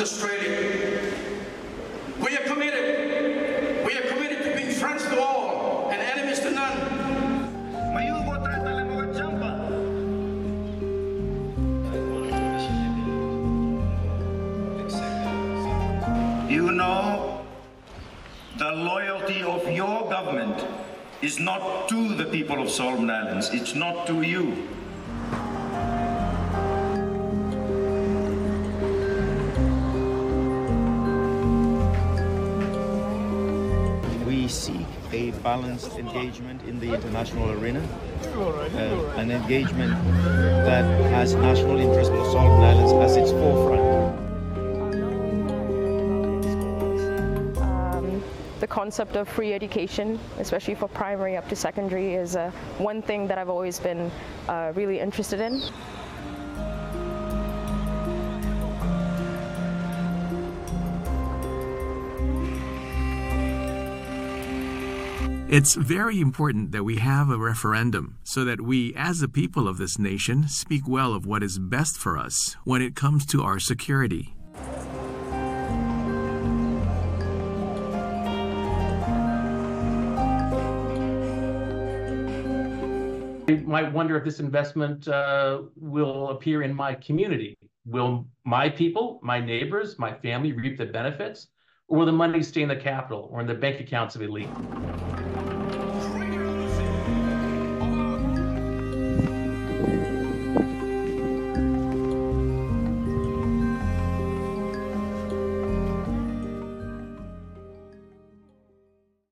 Australia. We are committed. We are committed to being friends to all and enemies to none. You know the loyalty of your government is not to the people of Solomon Islands. It's not to you. Seek a balanced engagement in the international arena, uh, an engagement that has national interest for Solomon Islands as its forefront. Um, the concept of free education, especially for primary up to secondary, is uh, one thing that I've always been uh, really interested in. It's very important that we have a referendum so that we, as the people of this nation, speak well of what is best for us when it comes to our security. I might wonder if this investment uh, will appear in my community. Will my people, my neighbors, my family reap the benefits? Or will the money stay in the capital or in the bank accounts of elite?